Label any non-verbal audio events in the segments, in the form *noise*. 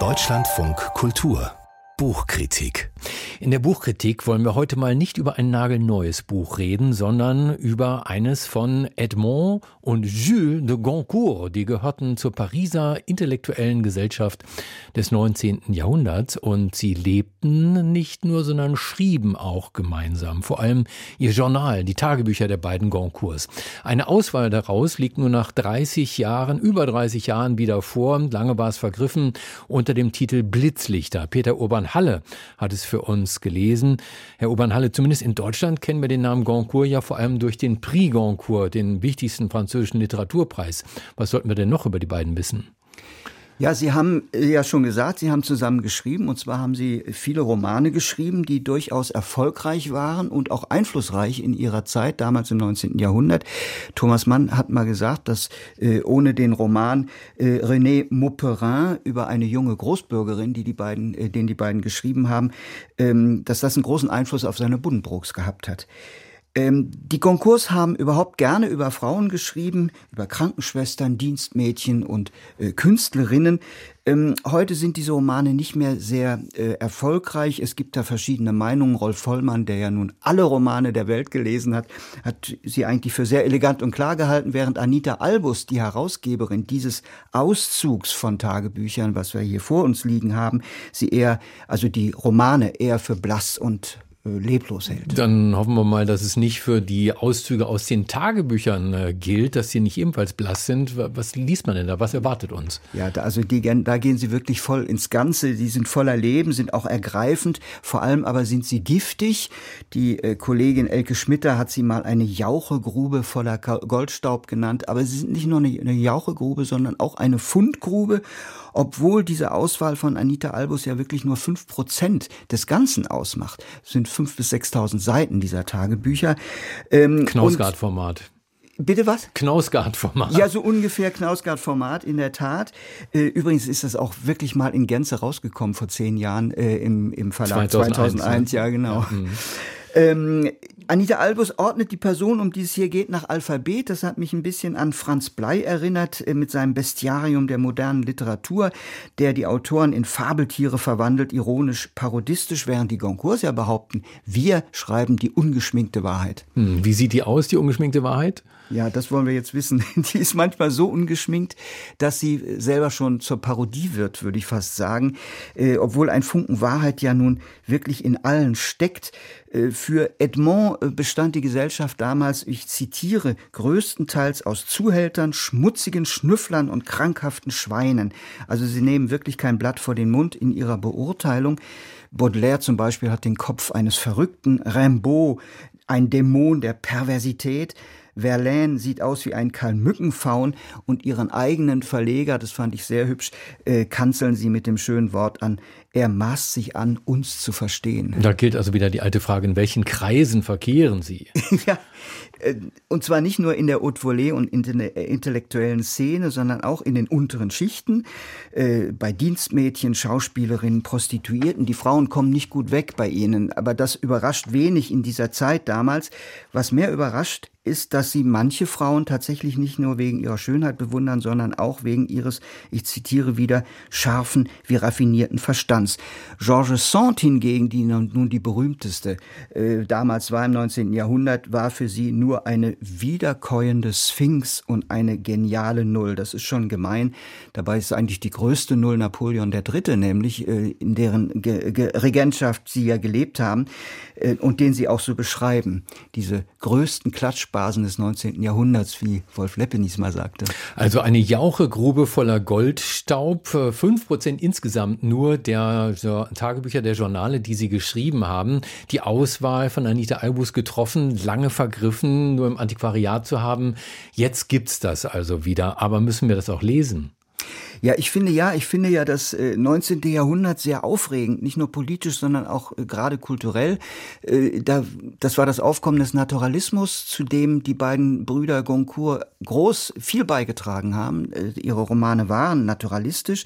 Deutschlandfunk Kultur Buchkritik. In der Buchkritik wollen wir heute mal nicht über ein nagelneues Buch reden, sondern über eines von Edmond und Jules de Goncourt. Die gehörten zur Pariser intellektuellen Gesellschaft des 19. Jahrhunderts und sie lebten nicht nur, sondern schrieben auch gemeinsam. Vor allem ihr Journal, die Tagebücher der beiden Goncourts. Eine Auswahl daraus liegt nur nach 30 Jahren, über 30 Jahren wieder vor. Lange war es vergriffen unter dem Titel Blitzlichter. Peter Urban Obernhalle hat es für uns gelesen. Herr Obernhalle, zumindest in Deutschland kennen wir den Namen Goncourt ja vor allem durch den Prix Goncourt, den wichtigsten französischen Literaturpreis. Was sollten wir denn noch über die beiden wissen? Ja, Sie haben äh, ja schon gesagt, Sie haben zusammen geschrieben. Und zwar haben Sie viele Romane geschrieben, die durchaus erfolgreich waren und auch einflussreich in ihrer Zeit, damals im 19. Jahrhundert. Thomas Mann hat mal gesagt, dass äh, ohne den Roman äh, René Mauperin über eine junge Großbürgerin, die die beiden, äh, den die beiden geschrieben haben, ähm, dass das einen großen Einfluss auf seine Buddenbrooks gehabt hat. Ähm, die Konkurs haben überhaupt gerne über Frauen geschrieben, über Krankenschwestern, Dienstmädchen und äh, Künstlerinnen. Ähm, heute sind diese Romane nicht mehr sehr äh, erfolgreich. Es gibt da verschiedene Meinungen. Rolf Vollmann, der ja nun alle Romane der Welt gelesen hat, hat sie eigentlich für sehr elegant und klar gehalten, während Anita Albus, die Herausgeberin dieses Auszugs von Tagebüchern, was wir hier vor uns liegen haben, sie eher, also die Romane eher für blass und leblos hält. Dann hoffen wir mal, dass es nicht für die Auszüge aus den Tagebüchern äh, gilt, dass sie nicht ebenfalls blass sind. Was liest man denn da? Was erwartet uns? Ja, da, also die, da gehen sie wirklich voll ins Ganze. Die sind voller Leben, sind auch ergreifend. Vor allem aber sind sie giftig. Die äh, Kollegin Elke Schmitter hat sie mal eine Jauchegrube voller Goldstaub genannt. Aber sie sind nicht nur eine, eine Jauchegrube, sondern auch eine Fundgrube obwohl diese Auswahl von Anita Albus ja wirklich nur fünf Prozent des Ganzen ausmacht. Sind fünf bis sechstausend Seiten dieser Tagebücher. Ähm, Knausgard-Format. Bitte was? Knausgard-Format. Ja, so ungefähr Knausgard-Format, in der Tat. Äh, übrigens ist das auch wirklich mal in Gänze rausgekommen vor zehn Jahren äh, im, im Verlag 2001. 2001 ja, genau. Ja, mhm. Ähm, Anita Albus ordnet die Person, um die es hier geht, nach Alphabet. Das hat mich ein bisschen an Franz Blei erinnert äh, mit seinem Bestiarium der modernen Literatur, der die Autoren in Fabeltiere verwandelt, ironisch, parodistisch, während die Goncourts ja behaupten, wir schreiben die ungeschminkte Wahrheit. Hm, wie sieht die aus, die ungeschminkte Wahrheit? Ja, das wollen wir jetzt wissen. *laughs* Die ist manchmal so ungeschminkt, dass sie selber schon zur Parodie wird, würde ich fast sagen. Äh, obwohl ein Funken Wahrheit ja nun wirklich in allen steckt. Äh, für Edmond äh, bestand die Gesellschaft damals, ich zitiere, größtenteils aus Zuhältern, schmutzigen Schnüfflern und krankhaften Schweinen. Also sie nehmen wirklich kein Blatt vor den Mund in ihrer Beurteilung. Baudelaire zum Beispiel hat den Kopf eines Verrückten, Rimbaud ein Dämon der Perversität. Verlaine sieht aus wie ein Kalmückenfaun und ihren eigenen Verleger, das fand ich sehr hübsch, äh, kanzeln sie mit dem schönen Wort an, er maßt sich an, uns zu verstehen. Da gilt also wieder die alte Frage, in welchen Kreisen verkehren Sie? *laughs* ja, äh, und zwar nicht nur in der Haute Volée und äh, intellektuellen Szene, sondern auch in den unteren Schichten, äh, bei Dienstmädchen, Schauspielerinnen, Prostituierten. Die Frauen kommen nicht gut weg bei ihnen, aber das überrascht wenig in dieser Zeit damals. Was mehr überrascht, ist, dass sie manche Frauen tatsächlich nicht nur wegen ihrer Schönheit bewundern, sondern auch wegen ihres, ich zitiere wieder, scharfen wie raffinierten Verstands. Georges Sand hingegen, die nun die berühmteste äh, damals war im 19. Jahrhundert, war für sie nur eine wiederkäuende Sphinx und eine geniale Null. Das ist schon gemein. Dabei ist eigentlich die größte Null Napoleon III., nämlich äh, in deren Ge Ge Regentschaft sie ja gelebt haben äh, und den sie auch so beschreiben. Diese größten Klatsch Basen des 19. Jahrhunderts, wie Wolf Leppenis mal sagte. Also eine Jauchegrube voller Goldstaub, fünf Prozent insgesamt nur der Tagebücher der Journale, die Sie geschrieben haben. Die Auswahl von Anita Albus getroffen, lange vergriffen, nur im Antiquariat zu haben. Jetzt gibt's das also wieder. Aber müssen wir das auch lesen? Ja, ich finde ja, ich finde ja das 19. Äh, Jahrhundert sehr aufregend, nicht nur politisch, sondern auch äh, gerade kulturell. Äh, da, das war das Aufkommen des Naturalismus, zu dem die beiden Brüder Goncourt groß viel beigetragen haben. Ihre Romane waren naturalistisch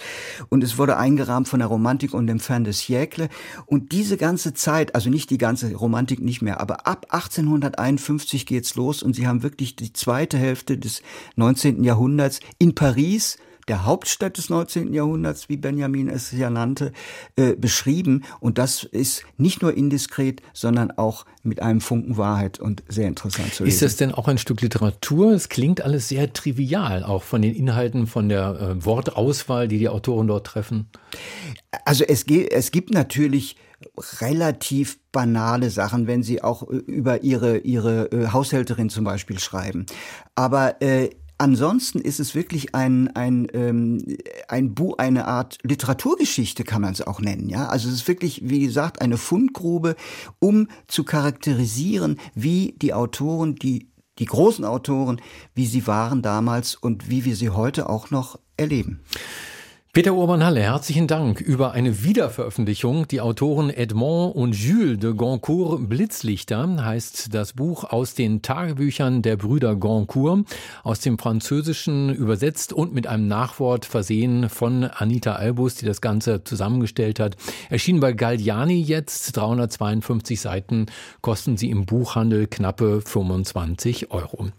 und es wurde eingerahmt von der Romantik und dem Fin de siècle. Und diese ganze Zeit, also nicht die ganze Romantik nicht mehr, aber ab 1851 geht's los und sie haben wirklich die zweite Hälfte des 19. Jahrhunderts in Paris der Hauptstadt des 19. Jahrhunderts, wie Benjamin es ja nannte, äh, beschrieben. Und das ist nicht nur indiskret, sondern auch mit einem Funken Wahrheit und sehr interessant zu lesen. Ist das denn auch ein Stück Literatur? Es klingt alles sehr trivial, auch von den Inhalten, von der äh, Wortauswahl, die die Autoren dort treffen. Also es, es gibt natürlich relativ banale Sachen, wenn sie auch äh, über ihre, ihre äh, Haushälterin zum Beispiel schreiben. Aber äh, Ansonsten ist es wirklich ein, ein, ähm, ein Buch, eine Art Literaturgeschichte, kann man es auch nennen. Ja, also es ist wirklich, wie gesagt, eine Fundgrube, um zu charakterisieren, wie die Autoren, die die großen Autoren, wie sie waren damals und wie wir sie heute auch noch erleben. Peter Urban-Halle, herzlichen Dank über eine Wiederveröffentlichung. Die Autoren Edmond und Jules de Goncourt Blitzlichter heißt das Buch aus den Tagebüchern der Brüder Goncourt, aus dem Französischen übersetzt und mit einem Nachwort versehen von Anita Albus, die das Ganze zusammengestellt hat. Erschienen bei Galliani jetzt, 352 Seiten, kosten sie im Buchhandel knappe 25 Euro.